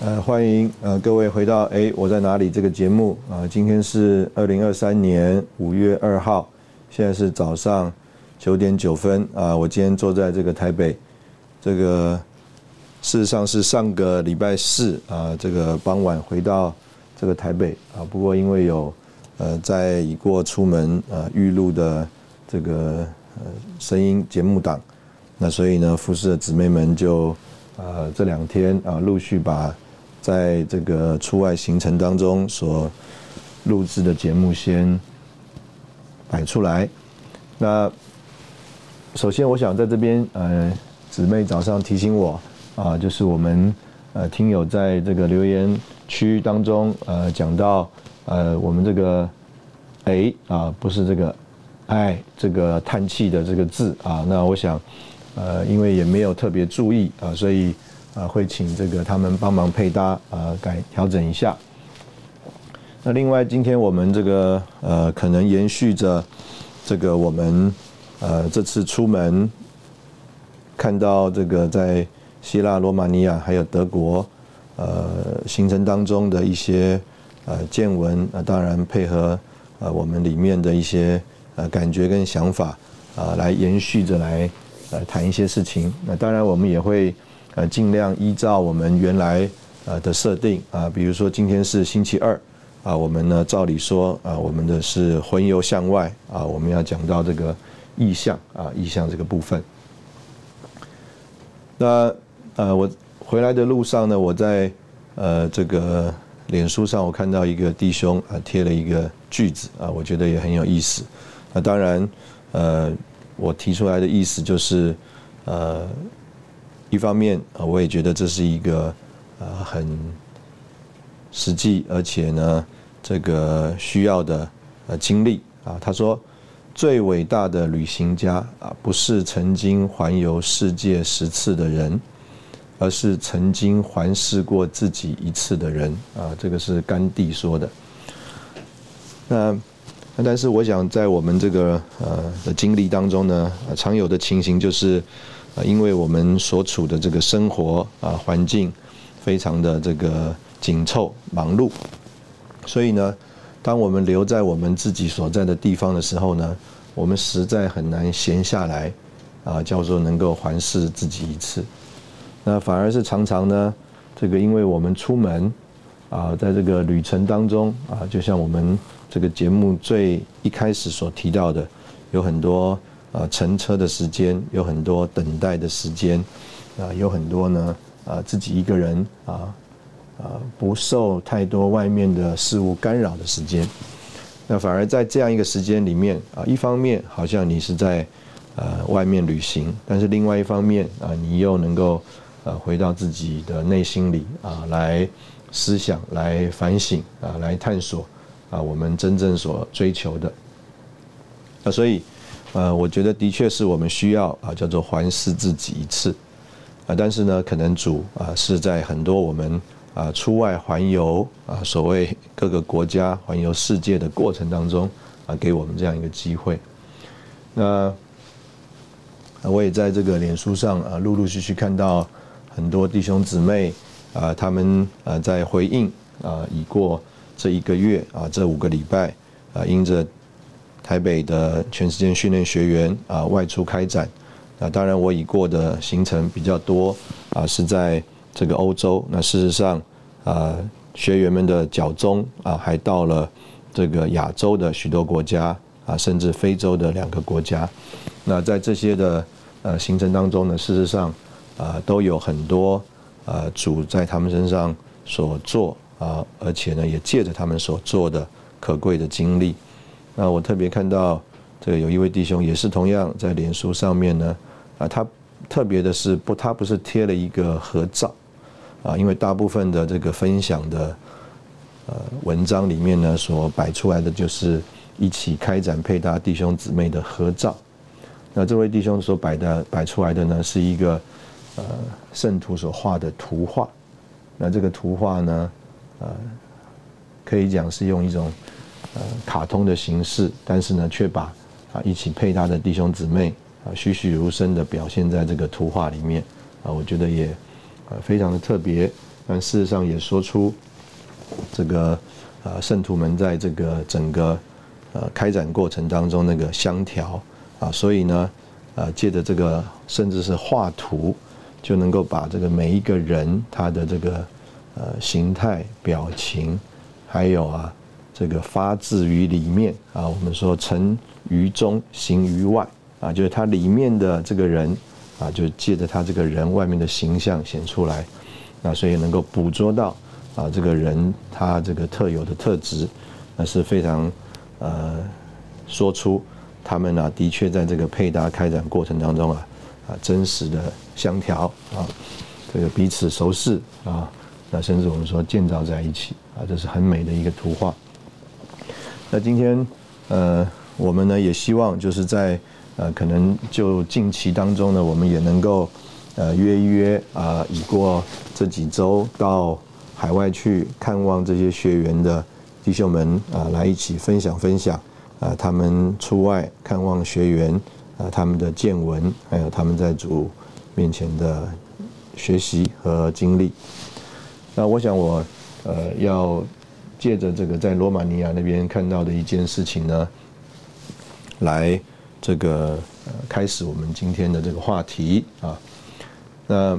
呃，欢迎呃各位回到哎我在哪里这个节目啊？今天是二零二三年五月二号，现在是早上九点九分啊。我今天坐在这个台北，这个事实上是上个礼拜四啊，这个傍晚回到这个台北啊。不过因为有呃在已过出门呃预录的这个呃声音节目档，那所以呢，服侍的姊妹们就呃这两天啊陆续把。在这个出外行程当中所录制的节目先摆出来。那首先，我想在这边，呃，姊妹早上提醒我啊，就是我们呃听友在这个留言区当中呃讲到呃我们这个哎啊不是这个哎这个叹气的这个字啊，那我想呃因为也没有特别注意啊，所以。啊，会请这个他们帮忙配搭啊，改调整一下。那另外，今天我们这个呃，可能延续着这个我们呃这次出门看到这个在希腊、罗马尼亚还有德国呃行程当中的一些呃见闻啊，当然配合呃我们里面的一些呃感觉跟想法啊，来延续着来呃谈一些事情。那当然，我们也会。呃，尽量依照我们原来呃的设定啊，比如说今天是星期二啊，我们呢照理说啊，我们的是魂游向外啊，我们要讲到这个意象啊，意象这个部分。那呃，我回来的路上呢，我在呃这个脸书上，我看到一个弟兄啊贴了一个句子啊，我觉得也很有意思。那当然呃，我提出来的意思就是呃。一方面啊，我也觉得这是一个呃很实际，而且呢，这个需要的呃经历啊。他说，最伟大的旅行家啊，不是曾经环游世界十次的人，而是曾经环视过自己一次的人啊。这个是甘地说的。那但是我想在我们这个呃的经历当中呢，常有的情形就是。因为我们所处的这个生活啊环境非常的这个紧凑忙碌，所以呢，当我们留在我们自己所在的地方的时候呢，我们实在很难闲下来啊，叫做能够环视自己一次。那反而是常常呢，这个因为我们出门啊，在这个旅程当中啊，就像我们这个节目最一开始所提到的，有很多。啊，乘车的时间有很多，等待的时间啊，有很多呢。啊，自己一个人啊，啊，不受太多外面的事物干扰的时间。那反而在这样一个时间里面啊，一方面好像你是在呃外面旅行，但是另外一方面啊，你又能够呃回到自己的内心里啊，来思想、来反省啊，来探索啊，我们真正所追求的。那所以。呃，我觉得的确是我们需要啊，叫做环视自己一次啊。但是呢，可能主啊是在很多我们啊出外环游啊，所谓各个国家环游世界的过程当中啊，给我们这样一个机会。那我也在这个脸书上啊，陆陆续续看到很多弟兄姊妹啊，他们啊在回应啊，已过这一个月啊，这五个礼拜啊，因着。台北的全时间训练学员啊外出开展，那当然我已过的行程比较多啊是在这个欧洲。那事实上啊学员们的脚中啊还到了这个亚洲的许多国家啊，甚至非洲的两个国家。那在这些的呃行程当中呢，事实上啊都有很多呃主在他们身上所做啊，而且呢也借着他们所做的可贵的经历。那我特别看到这个有一位弟兄也是同样在脸书上面呢啊，他特别的是不，他不是贴了一个合照啊，因为大部分的这个分享的。呃，文章里面呢所摆出来的就是一起开展配搭弟兄姊妹的合照。那这位弟兄所摆的摆出来的呢是一个呃圣徒所画的图画。那这个图画呢，呃，可以讲是用一种卡通的形式，但是呢却把啊一起配搭的弟兄姊妹啊栩栩如生的表现在这个图画里面啊，我觉得也呃非常的特别，但事实上也说出。这个呃圣徒们在这个整个呃开展过程当中那个相调啊，所以呢呃借着这个甚至是画图，就能够把这个每一个人他的这个呃形态表情，还有啊这个发自于里面啊，我们说成于中行于外啊，就是他里面的这个人啊，就借着他这个人外面的形象显出来，那所以能够捕捉到。啊，这个人他这个特有的特质，那是非常呃，说出他们呢的确在这个配搭开展过程当中啊啊真实的相调啊，这个彼此熟识啊，那甚至我们说建造在一起啊，这是很美的一个图画。那今天呃，我们呢也希望就是在呃可能就近期当中呢，我们也能够呃约一约啊，已过这几周到。海外去看望这些学员的弟兄们啊，来一起分享分享啊，他们出外看望学员啊，他们的见闻，还有他们在主面前的学习和经历。那我想我呃要借着这个在罗马尼亚那边看到的一件事情呢，来这个开始我们今天的这个话题啊，那。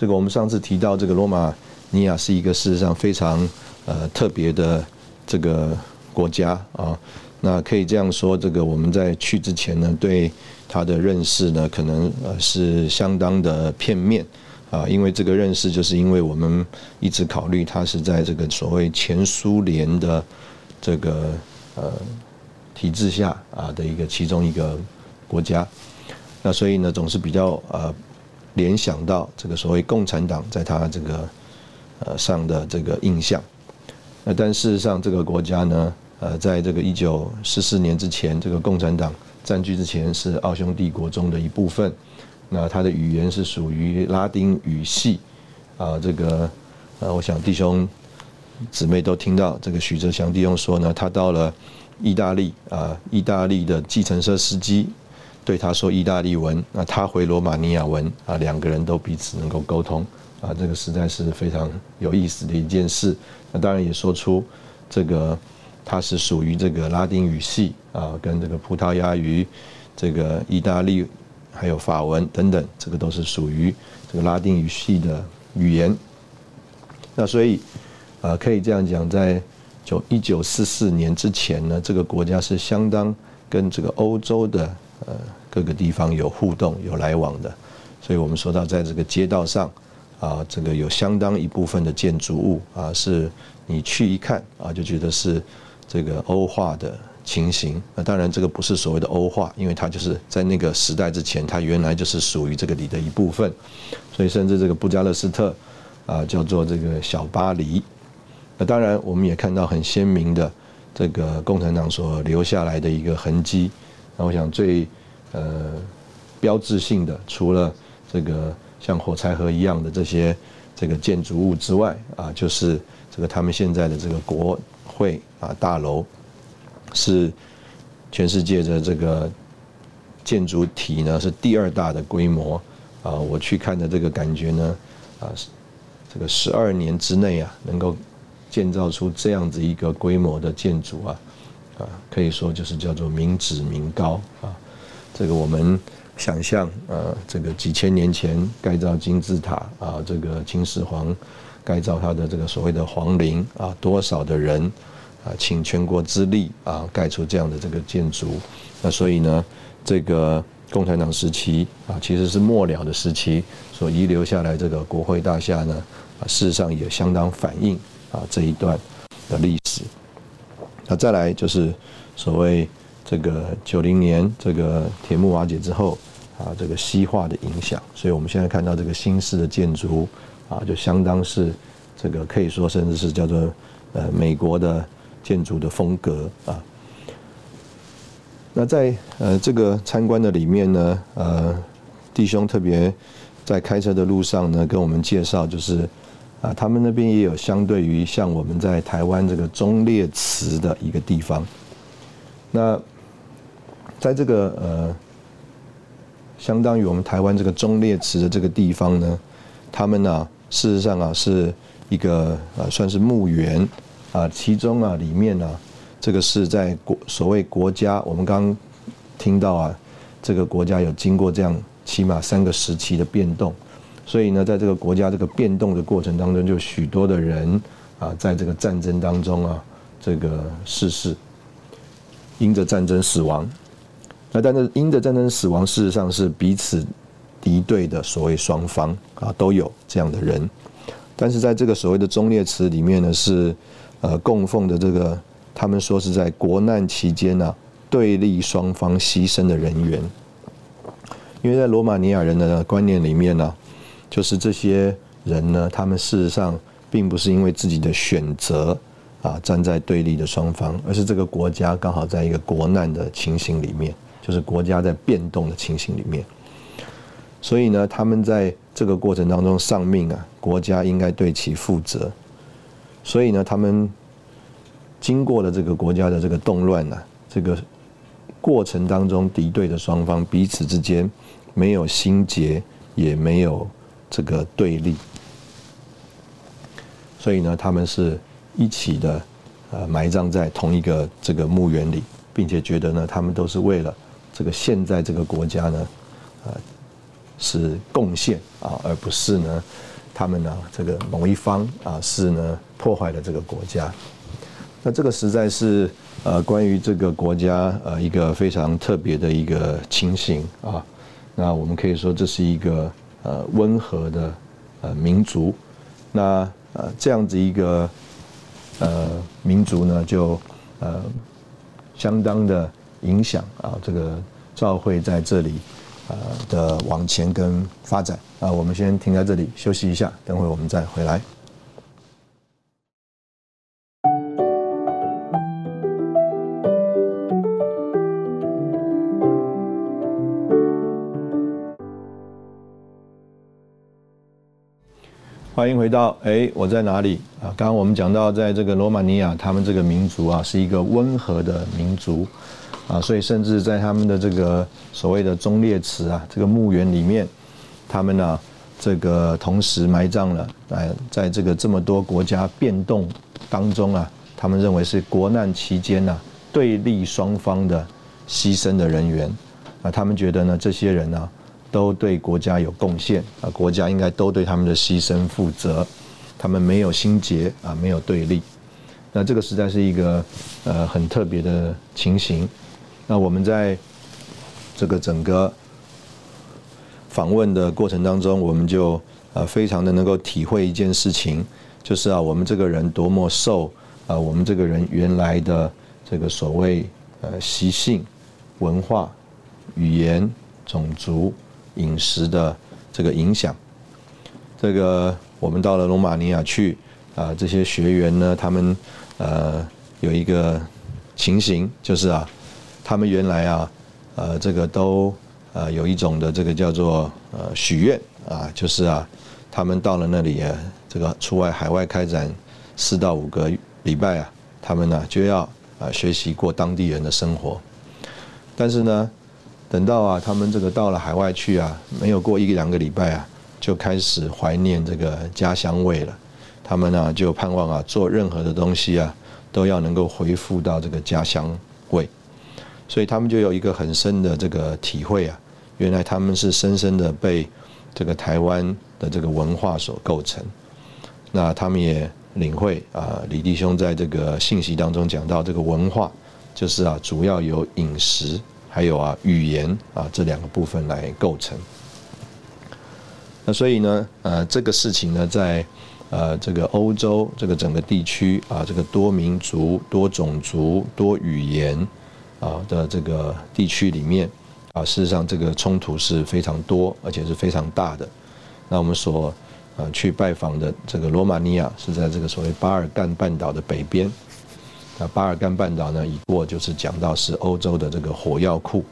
这个我们上次提到，这个罗马尼亚是一个事实上非常呃特别的这个国家啊。那可以这样说，这个我们在去之前呢，对他的认识呢，可能呃是相当的片面啊。因为这个认识，就是因为我们一直考虑它是在这个所谓前苏联的这个呃体制下啊的一个其中一个国家。那所以呢，总是比较呃。联想到这个所谓共产党在他这个呃上的这个印象，那但事实上这个国家呢，呃，在这个一九四四年之前，这个共产党占据之前是奥匈帝国中的一部分。那它的语言是属于拉丁语系啊，这个呃，我想弟兄姊妹都听到这个许哲祥弟兄说呢，他到了意大利啊，意大利的计程车司机。对他说意大利文，那他回罗马尼亚文啊，两个人都彼此能够沟通啊，这个实在是非常有意思的一件事。那当然也说出这个他是属于这个拉丁语系啊，跟这个葡萄牙语、这个意大利还有法文等等，这个都是属于这个拉丁语系的语言。那所以啊，可以这样讲，在九一九四四年之前呢，这个国家是相当跟这个欧洲的呃。各个地方有互动、有来往的，所以我们说到，在这个街道上，啊，这个有相当一部分的建筑物啊，是你去一看啊，就觉得是这个欧化的情形。那当然，这个不是所谓的欧化，因为它就是在那个时代之前，它原来就是属于这个里的一部分。所以，甚至这个布加勒斯特啊，叫做这个小巴黎。那当然，我们也看到很鲜明的这个共产党所留下来的一个痕迹。那我想最。呃，标志性的除了这个像火柴盒一样的这些这个建筑物之外啊，就是这个他们现在的这个国会啊大楼，是全世界的这个建筑体呢是第二大的规模啊。我去看的这个感觉呢啊，这个十二年之内啊，能够建造出这样子一个规模的建筑啊啊，可以说就是叫做民脂民膏啊。这个我们想象，呃，这个几千年前盖造金字塔啊，这个秦始皇盖造他的这个所谓的皇陵啊，多少的人啊，请全国之力啊，盖出这样的这个建筑。那所以呢，这个共产党时期啊，其实是末了的时期所遗留下来这个国会大厦呢，啊，事实上也相当反映啊这一段的历史。那再来就是所谓这个九零年这个铁幕瓦解之后。啊，这个西化的影响，所以我们现在看到这个新式的建筑啊，就相当是这个可以说甚至是叫做呃美国的建筑的风格啊。那在呃这个参观的里面呢，呃弟兄特别在开车的路上呢，跟我们介绍就是啊，他们那边也有相对于像我们在台湾这个忠烈祠的一个地方。那在这个呃。相当于我们台湾这个忠烈祠的这个地方呢，他们呢，事实上啊，是一个呃，算是墓园啊，其中啊，里面呢，这个是在国所谓国家，我们刚听到啊，这个国家有经过这样起码三个时期的变动，所以呢，在这个国家这个变动的过程当中，就许多的人啊，在这个战争当中啊，这个逝世，因着战争死亡。那但是因着战争死亡，事实上是彼此敌对的所谓双方啊，都有这样的人。但是在这个所谓的忠烈祠里面呢，是呃供奉的这个，他们说是在国难期间呢，对立双方牺牲的人员。因为在罗马尼亚人的观念里面呢，就是这些人呢，他们事实上并不是因为自己的选择啊站在对立的双方，而是这个国家刚好在一个国难的情形里面。就是国家在变动的情形里面，所以呢，他们在这个过程当中丧命啊，国家应该对其负责。所以呢，他们经过了这个国家的这个动乱呢，这个过程当中敌对的双方彼此之间没有心结，也没有这个对立，所以呢，他们是一起的呃埋葬在同一个这个墓园里，并且觉得呢，他们都是为了。这个现在这个国家呢，呃，是贡献啊，而不是呢，他们呢这个某一方啊是呢破坏了这个国家。那这个实在是呃关于这个国家呃一个非常特别的一个情形啊。那我们可以说这是一个呃温和的呃民族。那呃这样子一个呃民族呢，就呃相当的。影响啊，这个教会在这里呃的往前跟发展啊，我们先停在这里休息一下，等会我们再回来。欢迎回到哎，我在哪里啊？刚刚我们讲到，在这个罗马尼亚，他们这个民族啊，是一个温和的民族。啊，所以甚至在他们的这个所谓的忠烈祠啊，这个墓园里面，他们呢，这个同时埋葬了，哎，在这个这么多国家变动当中啊，他们认为是国难期间呢，对立双方的牺牲的人员，啊，他们觉得呢，这些人呢，都对国家有贡献，啊，国家应该都对他们的牺牲负责，他们没有心结啊，没有对立，那这个实在是一个呃很特别的情形。那我们在这个整个访问的过程当中，我们就呃非常的能够体会一件事情，就是啊，我们这个人多么受啊，我们这个人原来的这个所谓呃习性、文化、语言、种族、饮食的这个影响。这个我们到了罗马尼亚去啊，这些学员呢，他们呃有一个情形，就是啊。他们原来啊，呃，这个都呃有一种的这个叫做呃许愿啊，就是啊，他们到了那里啊，这个出外海外开展四到五个礼拜啊，他们呢就要啊学习过当地人的生活。但是呢，等到啊他们这个到了海外去啊，没有过一两个礼拜啊，就开始怀念这个家乡味了。他们呢就盼望啊做任何的东西啊，都要能够恢复到这个家乡味。所以他们就有一个很深的这个体会啊，原来他们是深深的被这个台湾的这个文化所构成。那他们也领会啊，李弟兄在这个信息当中讲到，这个文化就是啊，主要由饮食还有啊语言啊这两个部分来构成。那所以呢，呃，这个事情呢，在呃这个欧洲这个整个地区啊，这个多民族、多种族、多语言啊的这个地区里面啊，事实上这个冲突是非常多，而且是非常大的。那我们所呃，去拜访的这个罗马尼亚是在这个所谓巴尔干半岛的北边。那巴尔干半岛呢，一过就是讲到是欧洲的这个火药库，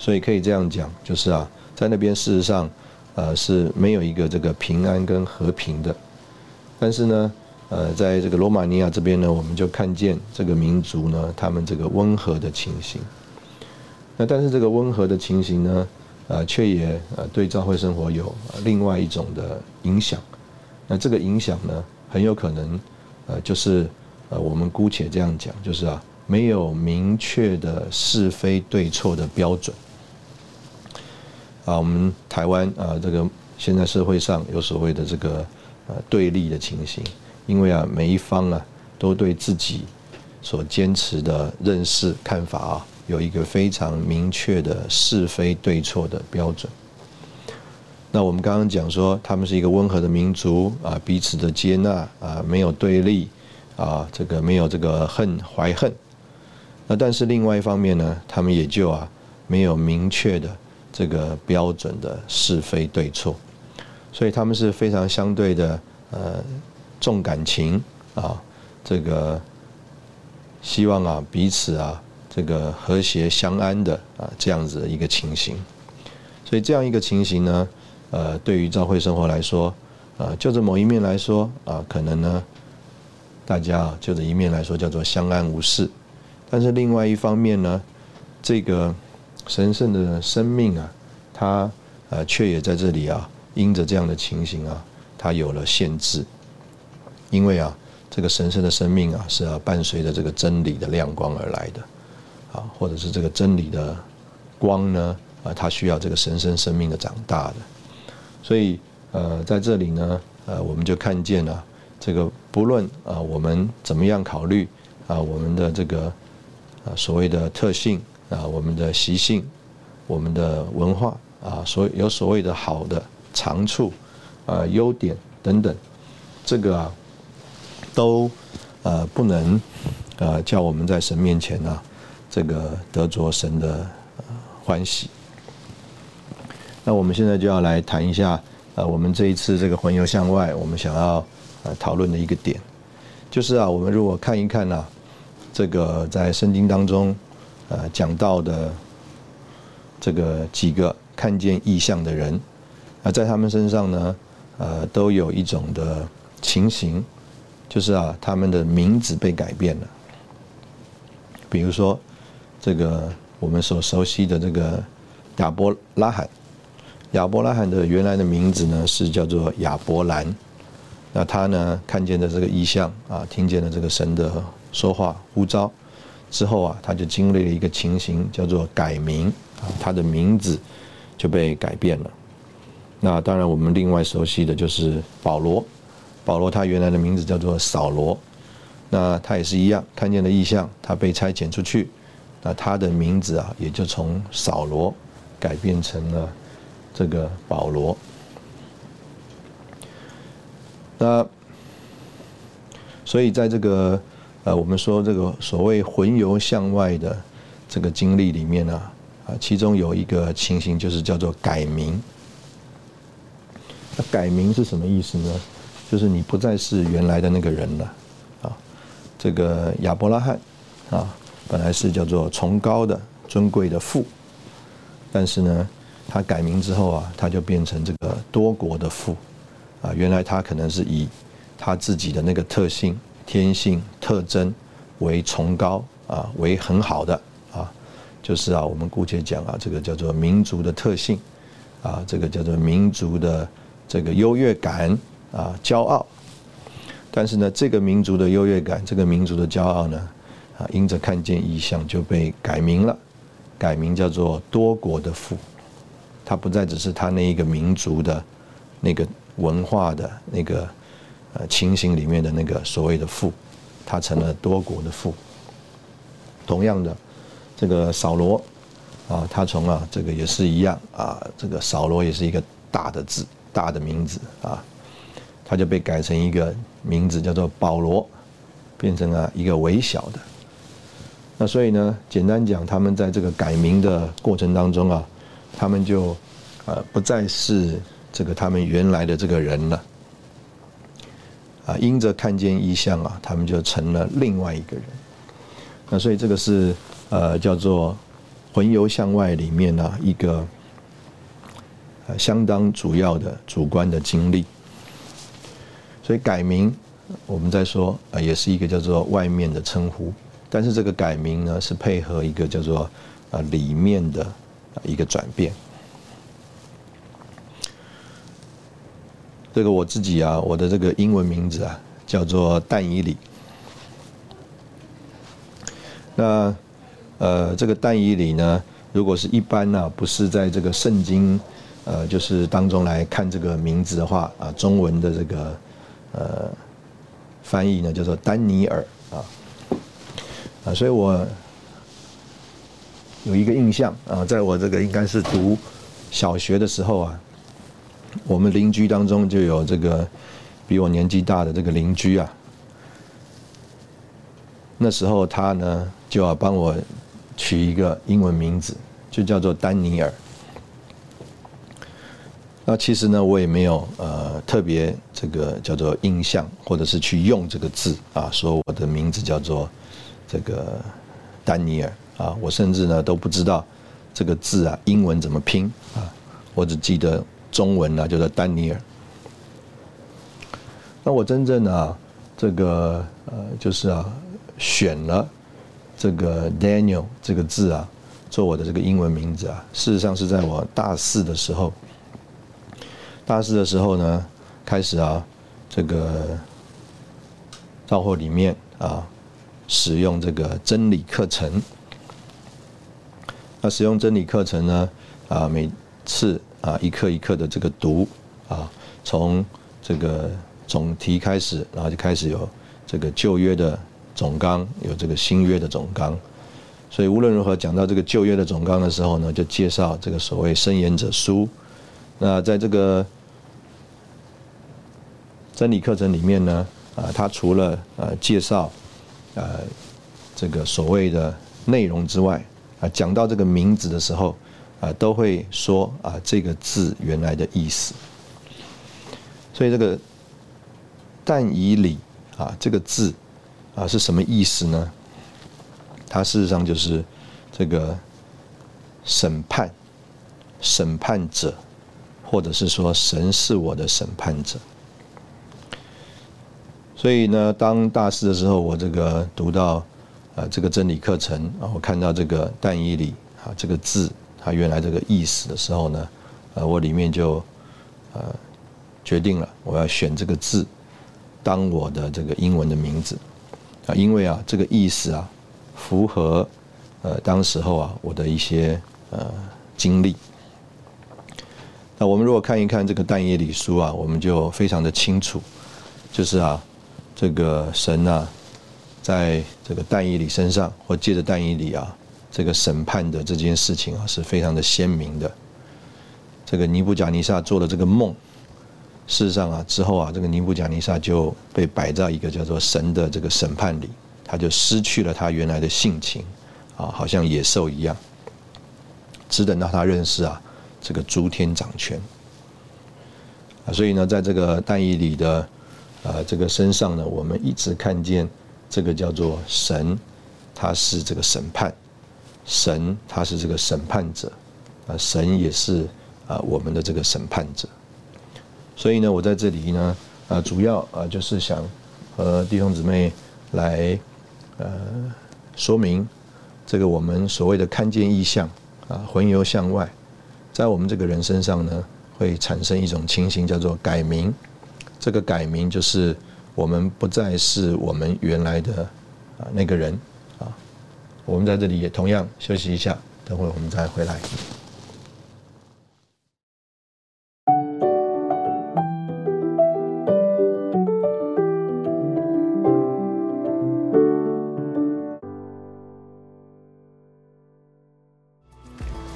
所以可以这样讲，就是啊，在那边事实上，呃，是没有一个这个平安跟和平的。但是呢，呃，在这个罗马尼亚这边呢，我们就看见这个民族呢，他们这个温和的情形。那但是这个温和的情形呢？呃，却也呃对教会生活有另外一种的影响。那这个影响呢，很有可能呃就是呃我们姑且这样讲，就是啊没有明确的是非对错的标准。啊，我们台湾啊这个现在社会上有所谓的这个呃对立的情形，因为啊每一方啊都对自己所坚持的认识看法啊。有一个非常明确的是非对错的标准。那我们刚刚讲说，他们是一个温和的民族啊，彼此的接纳啊，没有对立啊，这个没有这个恨怀恨。那但是另外一方面呢，他们也就啊没有明确的这个标准的是非对错，所以他们是非常相对的呃重感情啊，这个希望啊彼此啊。这个和谐相安的啊，这样子的一个情形，所以这样一个情形呢，呃，对于教会生活来说，啊，就这某一面来说啊，可能呢，大家啊就这一面来说叫做相安无事，但是另外一方面呢，这个神圣的生命啊，它呃却也在这里啊，因着这样的情形啊，它有了限制，因为啊，这个神圣的生命啊，是要伴随着这个真理的亮光而来的。啊，或者是这个真理的光呢？啊，它需要这个神圣生命的长大的。所以，呃，在这里呢，呃，我们就看见了这个，不论啊，我们怎么样考虑啊，我们的这个啊所谓的特性啊，我们的习性，我们的文化啊，所有所谓的好的长处啊、优点等等，这个啊，都呃不能呃叫我们在神面前呢。这个得着神的欢喜。那我们现在就要来谈一下，呃，我们这一次这个环游向外，我们想要呃讨论的一个点，就是啊，我们如果看一看呢，这个在圣经当中呃讲到的这个几个看见异象的人，啊，在他们身上呢，呃，都有一种的情形，就是啊，他们的名字被改变了，比如说。这个我们所熟悉的这个亚伯拉罕，亚伯拉罕的原来的名字呢是叫做亚伯兰。那他呢看见的这个意象啊，听见了这个神的说话呼召之后啊，他就经历了一个情形，叫做改名啊，他的名字就被改变了。那当然我们另外熟悉的就是保罗，保罗他原来的名字叫做扫罗，那他也是一样看见了意象，他被差遣出去。那他的名字啊，也就从扫罗改变成了这个保罗。那所以在这个呃，我们说这个所谓魂游向外的这个经历里面呢，啊，其中有一个情形就是叫做改名。那改名是什么意思呢？就是你不再是原来的那个人了啊。这个亚伯拉罕啊。本来是叫做崇高的、尊贵的父，但是呢，他改名之后啊，他就变成这个多国的父，啊，原来他可能是以他自己的那个特性、天性、特征为崇高啊，为很好的啊，就是啊，我们姑且讲啊，这个叫做民族的特性啊，这个叫做民族的这个优越感啊，骄傲。但是呢，这个民族的优越感，这个民族的骄傲呢？啊因着看见异象，就被改名了，改名叫做多国的父他不再只是他那一个民族的那个文化的那个呃情形里面的那个所谓的父，他成了多国的父。同样的，这个扫罗啊，他从啊这个也是一样啊，这个扫罗也是一个大的字，大的名字啊，他就被改成一个名字叫做保罗，变成了一个微小的。那所以呢，简单讲，他们在这个改名的过程当中啊，他们就呃不再是这个他们原来的这个人了啊，因着看见异象啊，他们就成了另外一个人。那所以这个是呃叫做魂游向外里面呢一个呃相当主要的主观的经历。所以改名我们在说啊，也是一个叫做外面的称呼。但是这个改名呢，是配合一个叫做啊里面的一个转变。这个我自己啊，我的这个英文名字啊，叫做但以里。那呃，这个但以里呢，如果是一般呢，不是在这个圣经呃，就是当中来看这个名字的话啊，中文的这个呃翻译呢，叫做丹尼尔啊。啊，所以我有一个印象啊，在我这个应该是读小学的时候啊，我们邻居当中就有这个比我年纪大的这个邻居啊，那时候他呢就要帮我取一个英文名字，就叫做丹尼尔。那其实呢，我也没有呃特别这个叫做印象，或者是去用这个字啊，说我的名字叫做。这个丹尼尔啊，我甚至呢都不知道这个字啊英文怎么拼啊，我只记得中文呢叫做丹尼尔。那我真正呢这个呃就是啊选了这个 Daniel 这个字啊做我的这个英文名字啊，事实上是在我大四的时候，大四的时候呢开始啊这个到货里面啊。使用这个真理课程，那使用真理课程呢？啊，每次啊一课一课的这个读啊，从这个总题开始，然后就开始有这个旧约的总纲，有这个新约的总纲。所以无论如何讲到这个旧约的总纲的时候呢，就介绍这个所谓申言者书。那在这个真理课程里面呢，啊，它除了呃介绍。呃，这个所谓的内容之外，啊，讲到这个名字的时候，啊，都会说啊这个字原来的意思。所以这个“但以理”啊这个字啊是什么意思呢？它事实上就是这个审判、审判者，或者是说神是我的审判者。所以呢，当大四的时候，我这个读到，呃，这个真理课程啊，我看到这个“但以理”啊这个字，它原来这个意思的时候呢，呃，我里面就，呃，决定了我要选这个字当我的这个英文的名字，啊，因为啊，这个意思啊，符合，呃，当时候啊我的一些呃经历。那我们如果看一看这个“但以理”书啊，我们就非常的清楚，就是啊。这个神啊，在这个但以理身上，或借着但以理啊，这个审判的这件事情啊，是非常的鲜明的。这个尼布甲尼撒做的这个梦，事实上啊，之后啊，这个尼布甲尼撒就被摆在一个叫做神的这个审判里，他就失去了他原来的性情啊，好像野兽一样。只等到他认识啊，这个诸天掌权啊，所以呢，在这个但以理的。啊，这个身上呢，我们一直看见这个叫做神，他是这个审判，神他是这个审判者，啊，神也是啊我们的这个审判者。所以呢，我在这里呢，啊，主要啊就是想和弟兄姊妹来呃说明这个我们所谓的看见意象啊，魂游向外，在我们这个人身上呢，会产生一种情形，叫做改名。这个改名就是我们不再是我们原来的啊那个人啊，我们在这里也同样休息一下，等会我们再回来。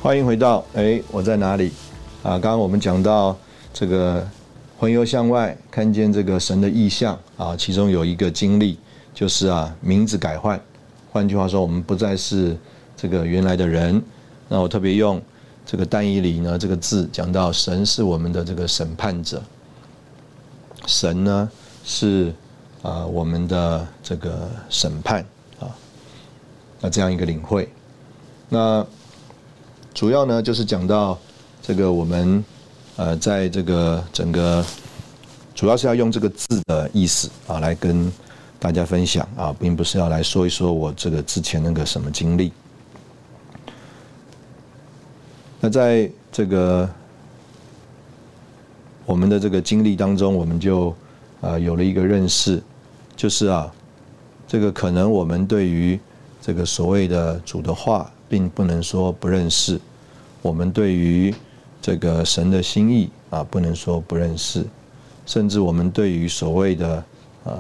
欢迎回到哎，我在哪里？啊，刚刚我们讲到这个魂游向外，看见这个神的意象啊，其中有一个经历就是啊，名字改换。换句话说，我们不再是这个原来的人。那我特别用这个单一里呢这个字讲到，神是我们的这个审判者，神呢是啊我们的这个审判啊，那这样一个领会，那。主要呢，就是讲到这个我们呃，在这个整个，主要是要用这个字的意思啊，来跟大家分享啊，并不是要来说一说我这个之前那个什么经历。那在这个我们的这个经历当中，我们就啊有了一个认识，就是啊，这个可能我们对于这个所谓的主的话。并不能说不认识，我们对于这个神的心意啊，不能说不认识，甚至我们对于所谓的呃，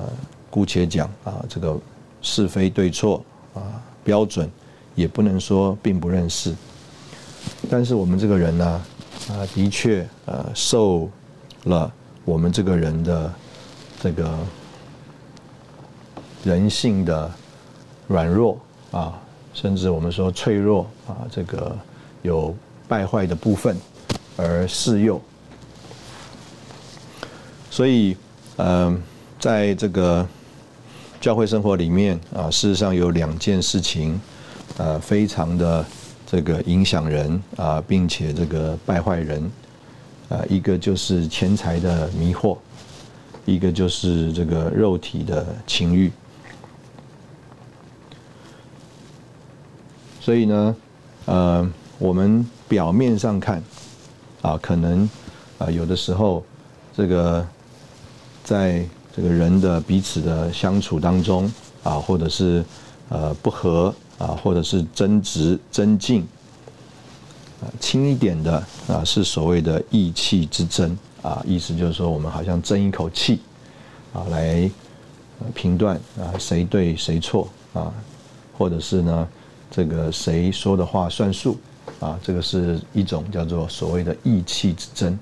姑且讲啊，这个是非对错啊标准，也不能说并不认识。但是我们这个人呢，啊，的确呃，受了我们这个人的这个人性的软弱啊。甚至我们说脆弱啊，这个有败坏的部分，而示诱。所以，嗯，在这个教会生活里面啊，事实上有两件事情，呃，非常的这个影响人啊，并且这个败坏人啊，一个就是钱财的迷惑，一个就是这个肉体的情欲。所以呢，呃，我们表面上看，啊，可能啊，有的时候，这个在这个人的彼此的相处当中，啊，或者是呃不和啊，或者是争执、争竞，啊，轻一点的啊，是所谓的意气之争啊，意思就是说，我们好像争一口气，啊，来评断啊谁对谁错啊，或者是呢？这个谁说的话算数啊？这个是一种叫做所谓的意气之争。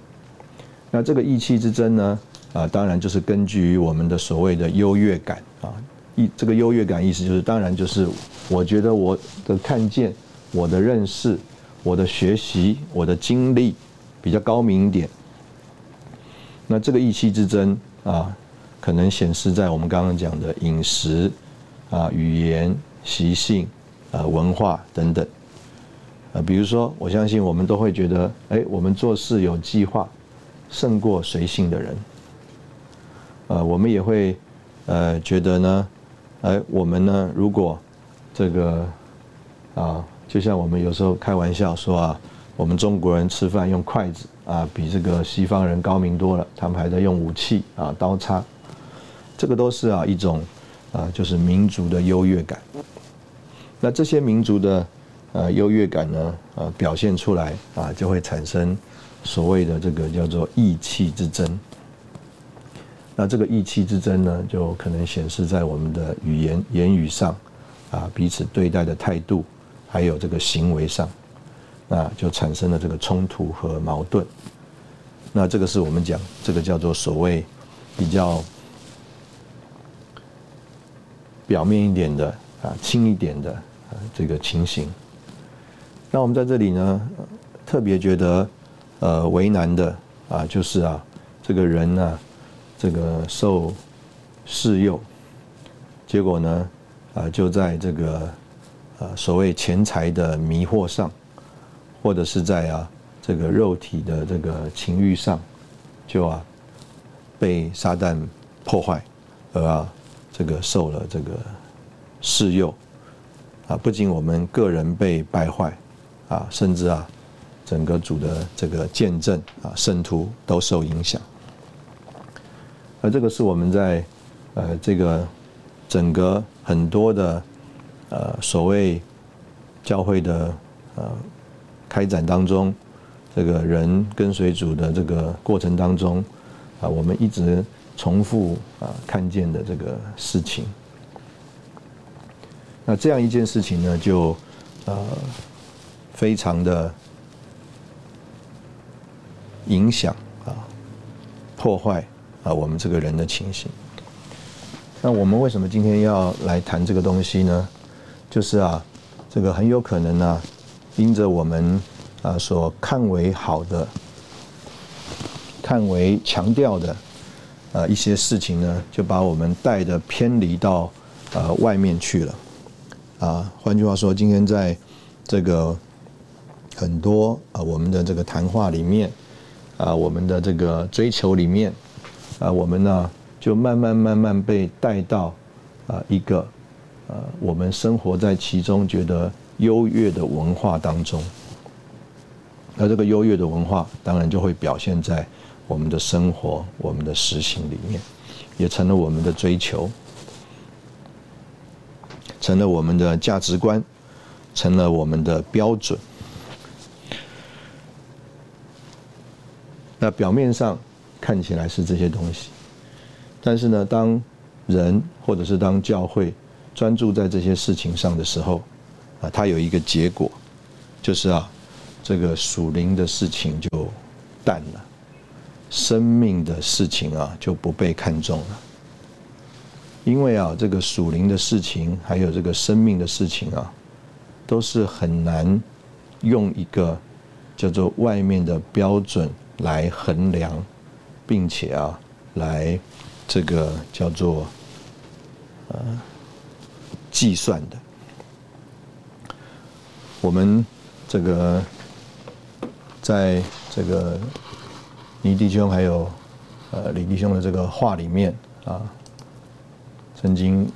那这个意气之争呢？啊，当然就是根据我们的所谓的优越感啊。意这个优越感意思就是，当然就是我觉得我的看见、我的认识、我的学习、我的经历比较高明一点。那这个意气之争啊，可能显示在我们刚刚讲的饮食啊、语言习性。啊，文化等等，呃，比如说，我相信我们都会觉得，哎，我们做事有计划，胜过随性的人。呃，我们也会，呃，觉得呢，哎，我们呢，如果这个，啊，就像我们有时候开玩笑说啊，我们中国人吃饭用筷子啊，比这个西方人高明多了，他们还在用武器啊，刀叉，这个都是啊一种啊，就是民族的优越感。那这些民族的呃优越感呢，呃表现出来啊，就会产生所谓的这个叫做意气之争。那这个意气之争呢，就可能显示在我们的语言言语上，啊彼此对待的态度，还有这个行为上，那就产生了这个冲突和矛盾。那这个是我们讲这个叫做所谓比较表面一点的啊轻一点的啊。这个情形，那我们在这里呢，特别觉得呃为难的啊，就是啊，这个人呢，这个受试诱，结果呢啊，就在这个呃所谓钱财的迷惑上，或者是在啊这个肉体的这个情欲上，就啊被撒旦破坏，而啊这个受了这个试诱。啊，不仅我们个人被败坏，啊，甚至啊，整个主的这个见证啊，圣徒都受影响。而这个是我们在呃这个整个很多的呃所谓教会的呃开展当中，这个人跟随主的这个过程当中，啊，我们一直重复啊看见的这个事情。那这样一件事情呢，就呃非常的影响啊，破坏啊我们这个人的情形。那我们为什么今天要来谈这个东西呢？就是啊，这个很有可能呢，因着我们啊所看为好的、看为强调的啊一些事情呢，就把我们带的偏离到呃外面去了。啊，换句话说，今天在这个很多啊我们的这个谈话里面，啊我们的这个追求里面，啊我们呢就慢慢慢慢被带到啊一个呃我们生活在其中觉得优越的文化当中。那这个优越的文化，当然就会表现在我们的生活、我们的实行里面，也成了我们的追求。成了我们的价值观，成了我们的标准。那表面上看起来是这些东西，但是呢，当人或者是当教会专注在这些事情上的时候，啊，它有一个结果，就是啊，这个属灵的事情就淡了，生命的事情啊就不被看重了。因为啊，这个属灵的事情，还有这个生命的事情啊，都是很难用一个叫做外面的标准来衡量，并且啊，来这个叫做呃计算的。我们这个在这个倪弟兄还有呃李弟兄的这个话里面啊。曾经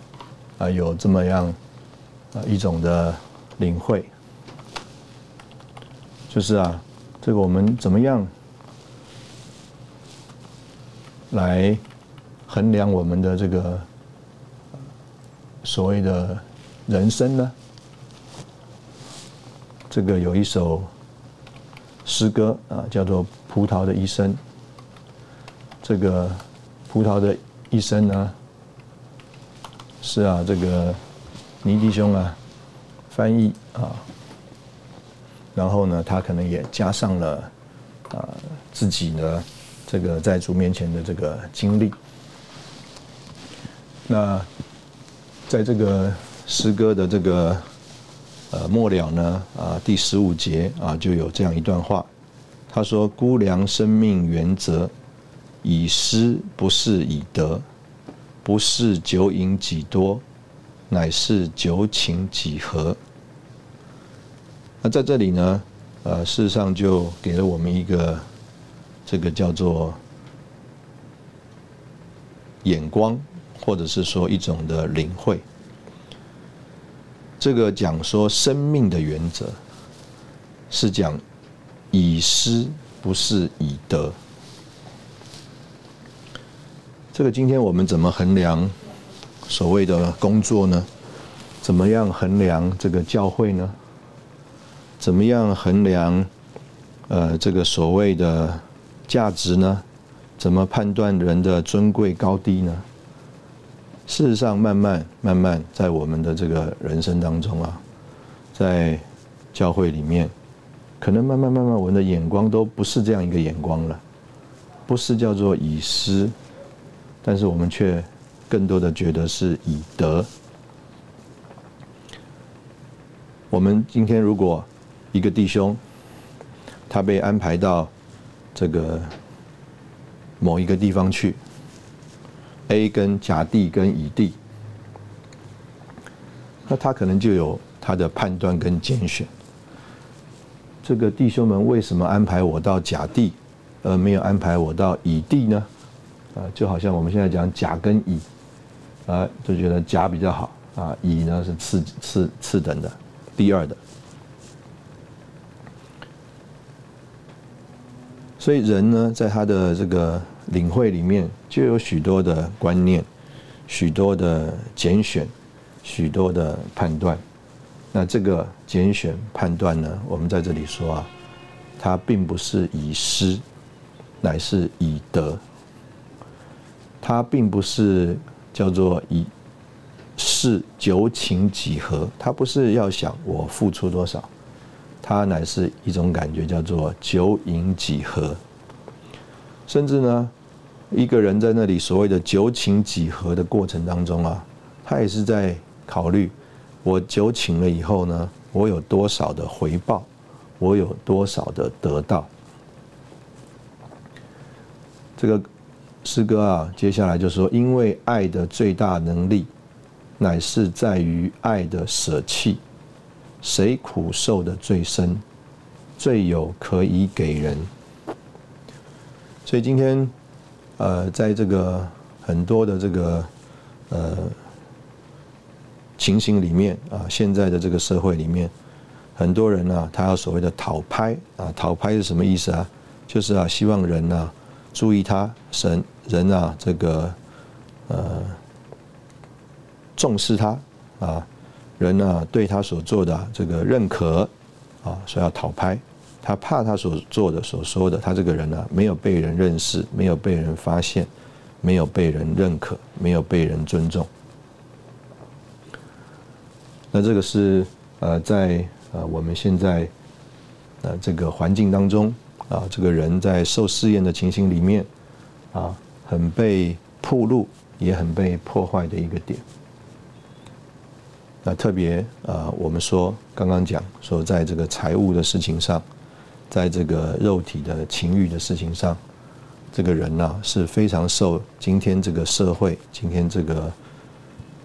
啊有这么样啊一种的领会，就是啊这个我们怎么样来衡量我们的这个所谓的人生呢？这个有一首诗歌啊，叫做《葡萄的一生》。这个葡萄的一生呢？是啊，这个尼迪兄啊，翻译啊，然后呢，他可能也加上了啊自己呢这个在主面前的这个经历。那在这个诗歌的这个呃末了呢啊第十五节啊就有这样一段话，他说：“估量生命原则，以失不是以得。”不是酒饮几多，乃是酒请几何。那在这里呢，呃，事实上就给了我们一个这个叫做眼光，或者是说一种的领会。这个讲说生命的原则，是讲以失，不是以得。这个今天我们怎么衡量所谓的工作呢？怎么样衡量这个教会呢？怎么样衡量呃这个所谓的价值呢？怎么判断人的尊贵高低呢？事实上，慢慢慢慢在我们的这个人生当中啊，在教会里面，可能慢慢慢慢我们的眼光都不是这样一个眼光了，不是叫做以私。但是我们却更多的觉得是以德。我们今天如果一个弟兄，他被安排到这个某一个地方去，A 跟甲地跟乙地，那他可能就有他的判断跟拣选。这个弟兄们为什么安排我到甲地，而没有安排我到乙地呢？啊，就好像我们现在讲甲跟乙，啊，就觉得甲比较好，啊，乙呢是次次次等的，第二的。所以人呢，在他的这个领会里面，就有许多的观念，许多的拣选，许多的判断。那这个拣选判断呢，我们在这里说啊，它并不是以失，乃是以德。他并不是叫做以是九请几何，他不是要想我付出多少，他乃是一种感觉叫做酒饮几何。甚至呢，一个人在那里所谓的九请几何的过程当中啊，他也是在考虑，我九请了以后呢，我有多少的回报，我有多少的得到。这个诗歌啊，接下来就说，因为爱的最大能力，乃是在于爱的舍弃，谁苦受的最深，最有可以给人。所以今天，呃，在这个很多的这个呃情形里面啊，现在的这个社会里面，很多人呢，他要所谓的讨拍啊，讨拍是什么意思啊？就是啊，希望人呢注意他，神人啊，这个呃重视他啊，人呢对他所做的这个认可啊，说要讨拍。他怕他所做的、所说的，他这个人呢，没有被人认识，没有被人发现，没有被人认可，没有被人尊重。那这个是呃，在呃我们现在呃这个环境当中啊，这个人在受试验的情形里面啊，很被铺路，也很被破坏的一个点。那特别啊，我们说刚刚讲说，在这个财务的事情上。在这个肉体的情欲的事情上，这个人呢是非常受今天这个社会、今天这个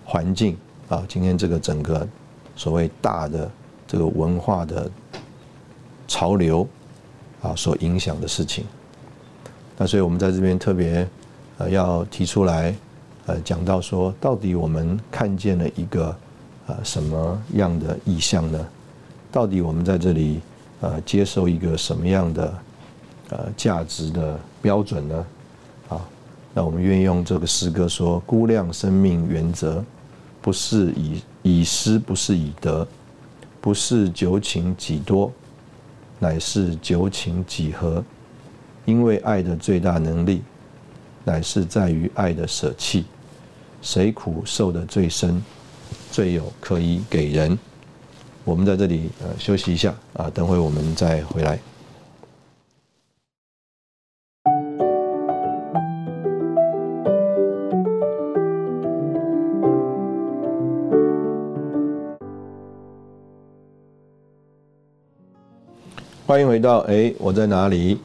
环境啊、今天这个整个所谓大的这个文化的潮流啊所影响的事情。那所以我们在这边特别呃要提出来呃讲到说，到底我们看见了一个呃什么样的意向呢？到底我们在这里？呃，接受一个什么样的呃价值的标准呢？啊，那我们愿意用这个诗歌说：估量生命原则，不是以以失，不是以得，不是九情几多，乃是九情几何。因为爱的最大能力，乃是在于爱的舍弃。谁苦受的最深，最有可以给人。我们在这里呃休息一下啊，等会我们再回来。欢迎回到哎，我在哪里？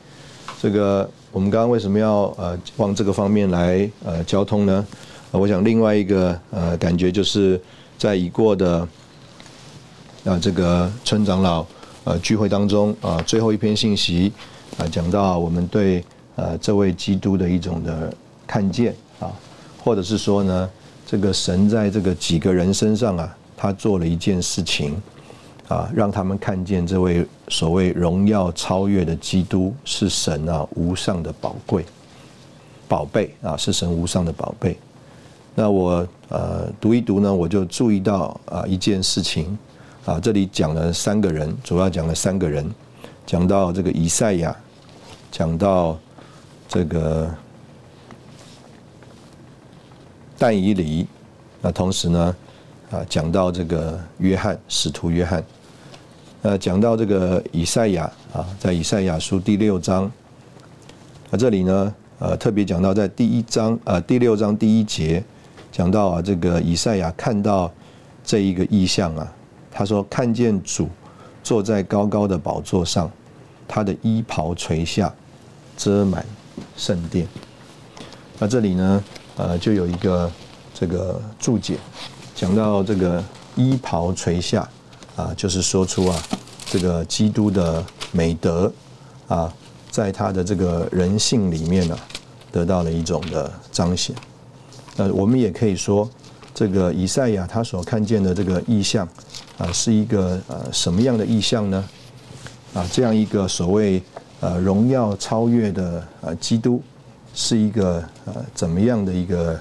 这个我们刚刚为什么要呃往这个方面来呃交通呢？我想另外一个呃感觉就是在已过的。啊，这个村长老呃聚会当中啊，最后一篇信息啊，讲到我们对呃这位基督的一种的看见啊，或者是说呢，这个神在这个几个人身上啊，他做了一件事情啊，让他们看见这位所谓荣耀超越的基督是神啊无上的宝贵宝贝啊，是神无上的宝贝。那我呃读一读呢，我就注意到啊一件事情。啊，这里讲了三个人，主要讲了三个人，讲到这个以赛亚，讲到这个但以理，那同时呢，啊，讲到这个约翰使徒约翰，呃，讲到这个以赛亚啊，在以赛亚书第六章，啊，这里呢，呃，特别讲到在第一章啊，第六章第一节，讲到啊，这个以赛亚看到这一个意象啊。他说：“看见主坐在高高的宝座上，他的衣袍垂下，遮满圣殿。”那这里呢，呃，就有一个这个注解，讲到这个衣袍垂下，啊，就是说出啊，这个基督的美德啊，在他的这个人性里面呢，得到了一种的彰显。呃，我们也可以说，这个以赛亚他所看见的这个意象。啊，是一个呃什么样的意象呢？啊，这样一个所谓呃荣耀超越的呃基督，是一个呃怎么样的一个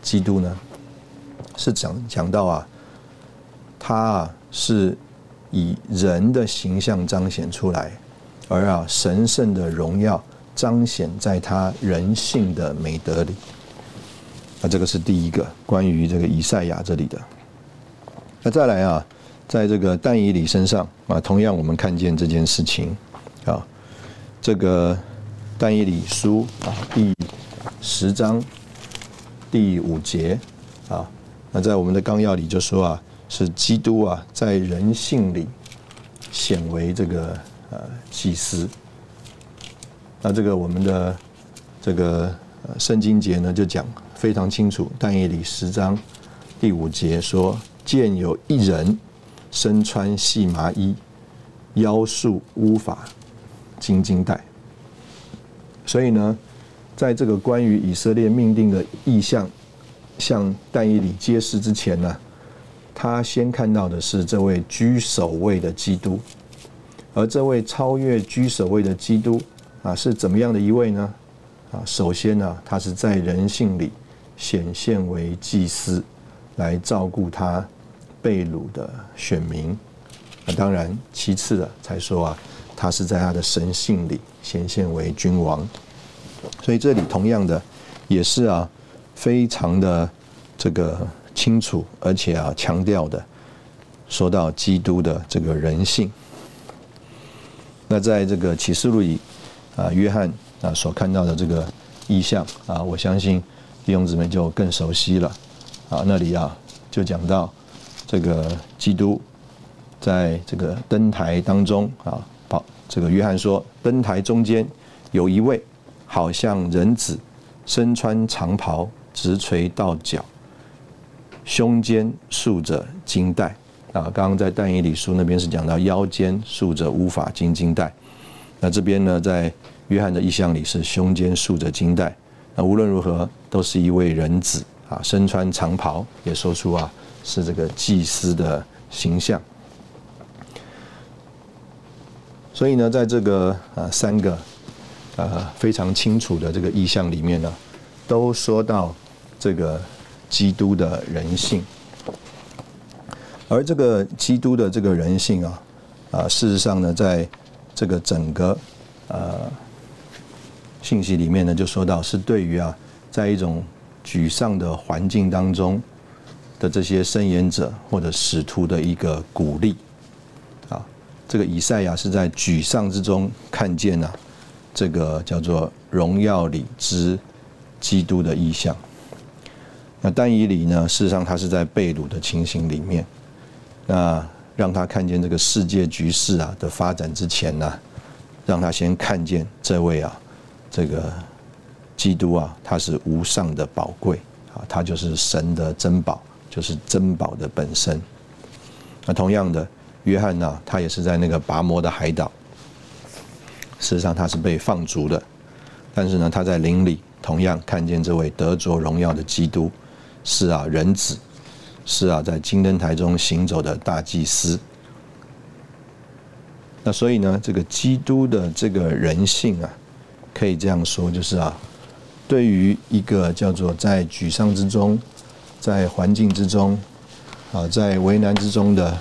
基督呢？是讲讲到啊，他啊是以人的形象彰显出来，而啊神圣的荣耀彰显在他人性的美德里。那这个是第一个关于这个以赛亚这里的。那再来啊。在这个但以理身上啊，同样我们看见这件事情啊，这个但以理书啊第十章第五节啊，那在我们的纲要里就说啊，是基督啊在人性里显为这个呃祭司。那这个我们的这个圣经节呢，就讲非常清楚。但以理十章第五节说：“见有一人身穿细麻衣，腰束乌发，金金带。”所以呢，在这个关于以色列命定的意象向但以理揭示之前呢，他先看到的是这位居首位的基督，而这位超越居首位的基督。啊，是怎么样的一位呢？啊，首先呢，他是在人性里显现为祭司，来照顾他被掳的选民。那当然，其次的才说啊，他是在他的神性里显现为君王。所以这里同样的也是啊，非常的这个清楚，而且啊强调的，说到基督的这个人性。那在这个启示录里。啊，约翰啊所看到的这个意象啊，我相信弟兄姊妹就更熟悉了。啊，那里啊就讲到这个基督在这个灯台当中啊，好，这个约翰说，灯台中间有一位好像人子，身穿长袍，直垂到脚，胸间束着金带。啊，刚刚在但以理书那边是讲到腰间束着乌法金金带。那这边呢，在约翰的意象里是胸间束着金带。那无论如何，都是一位人子啊，身穿长袍，也说出啊是这个祭司的形象。所以呢，在这个呃三个呃非常清楚的这个意象里面呢，都说到这个基督的人性。而这个基督的这个人性啊，啊，事实上呢，在这个整个呃信息里面呢，就说到是对于啊，在一种沮丧的环境当中的这些伸言者或者使徒的一个鼓励啊。这个以赛亚是在沮丧之中看见了这个叫做荣耀里之基督的意象。那但以理呢，事实上他是在被掳的情形里面，那。让他看见这个世界局势啊的发展之前呢，让他先看见这位啊，这个基督啊，他是无上的宝贵啊，他就是神的珍宝，就是珍宝的本身。那同样的，约翰呢，他也是在那个拔摩的海岛，事实上他是被放逐的，但是呢，他在林里同样看见这位得着荣耀的基督，是啊，人子。是啊，在金灯台中行走的大祭司。那所以呢，这个基督的这个人性啊，可以这样说，就是啊，对于一个叫做在沮丧之中，在环境之中，啊，在为难之中的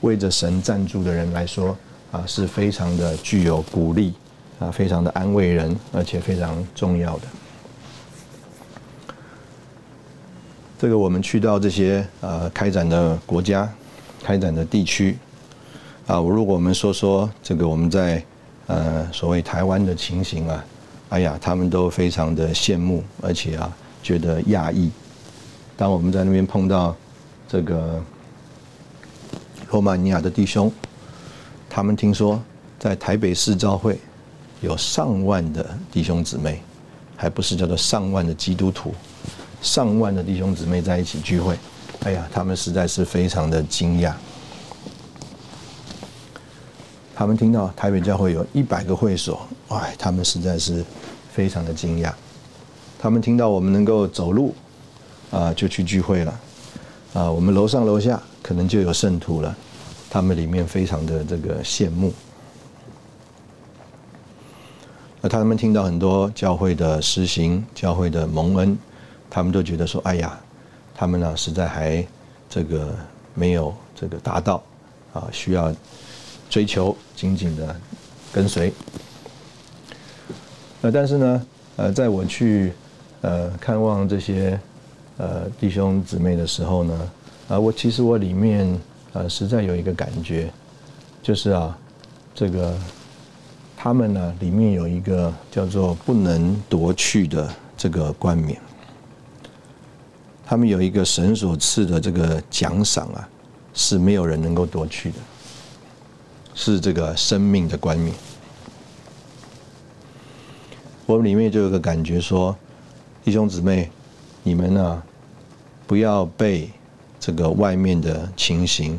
为着神站住的人来说，啊，是非常的具有鼓励，啊，非常的安慰人，而且非常重要的。这个我们去到这些呃开展的国家、开展的地区，啊，如果我们说说这个我们在呃所谓台湾的情形啊，哎呀，他们都非常的羡慕，而且啊觉得讶异。当我们在那边碰到这个罗马尼亚的弟兄，他们听说在台北市召会有上万的弟兄姊妹，还不是叫做上万的基督徒。上万的弟兄姊妹在一起聚会，哎呀，他们实在是非常的惊讶。他们听到台北教会有一百个会所，哎，他们实在是非常的惊讶。他们听到我们能够走路，啊，就去聚会了，啊，我们楼上楼下可能就有圣徒了，他们里面非常的这个羡慕。那他们听到很多教会的施行，教会的蒙恩。他们都觉得说：“哎呀，他们呢实在还这个没有这个达到啊，需要追求紧紧的跟随。”呃，但是呢，呃，在我去呃看望这些呃弟兄姊妹的时候呢，啊，我其实我里面呃实在有一个感觉，就是啊，这个他们呢里面有一个叫做不能夺去的这个冠冕，他们有一个神所赐的这个奖赏啊，是没有人能够夺去的，是这个生命的冠冕。我们里面就有个感觉说，弟兄姊妹，你们呢，不要被这个外面的情形，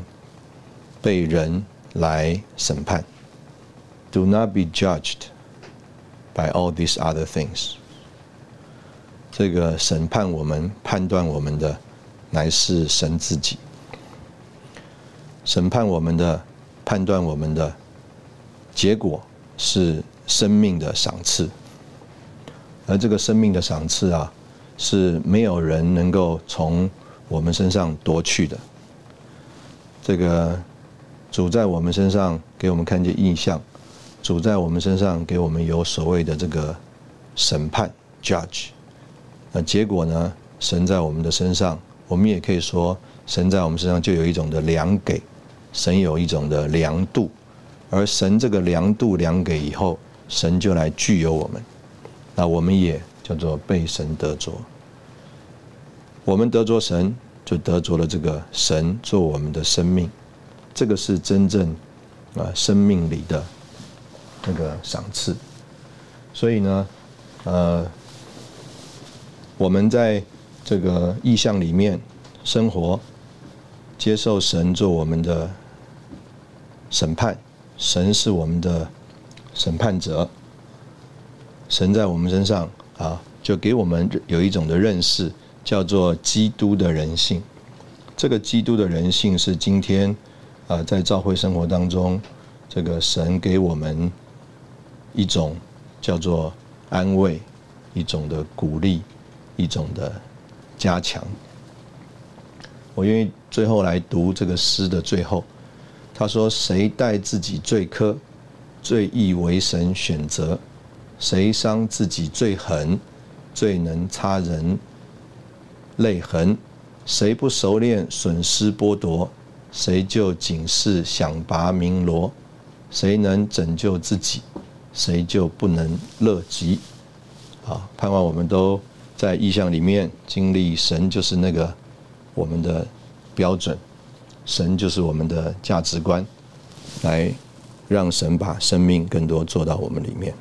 被人来审判。Do not be judged by all these other things。这个审判我们、判断我们的，乃是神自己。审判我们的、判断我们的，结果是生命的赏赐。而这个生命的赏赐啊，是没有人能够从我们身上夺去的。这个主在我们身上给我们看见印象，主在我们身上给我们有所谓的这个审判 （judge）。那结果呢？神在我们的身上，我们也可以说，神在我们身上就有一种的量给，神有一种的量度，而神这个量度量给以后，神就来具有我们。那我们也叫做被神得着，我们得着神，就得着了这个神做我们的生命，这个是真正啊生命里的那个赏赐。所以呢，呃，我们在这个意象里面生活，接受神做我们的审判，神是我们的审判者。神在我们身上啊，就给我们有一种的认识，叫做基督的人性。这个基督的人性是今天啊，在教会生活当中，这个神给我们一种叫做安慰，一种的鼓励，一种的加强。我愿意最后来读这个诗的最后，他说：“谁待自己最苛，最易为神选择。”谁伤自己最狠，最能擦人泪痕？谁不熟练损失剥夺？谁就仅是想拔鸣锣？谁能拯救自己？谁就不能乐极？啊！盼望我们都在意象里面经历神，就是那个我们的标准，神就是我们的价值观，来让神把生命更多做到我们里面。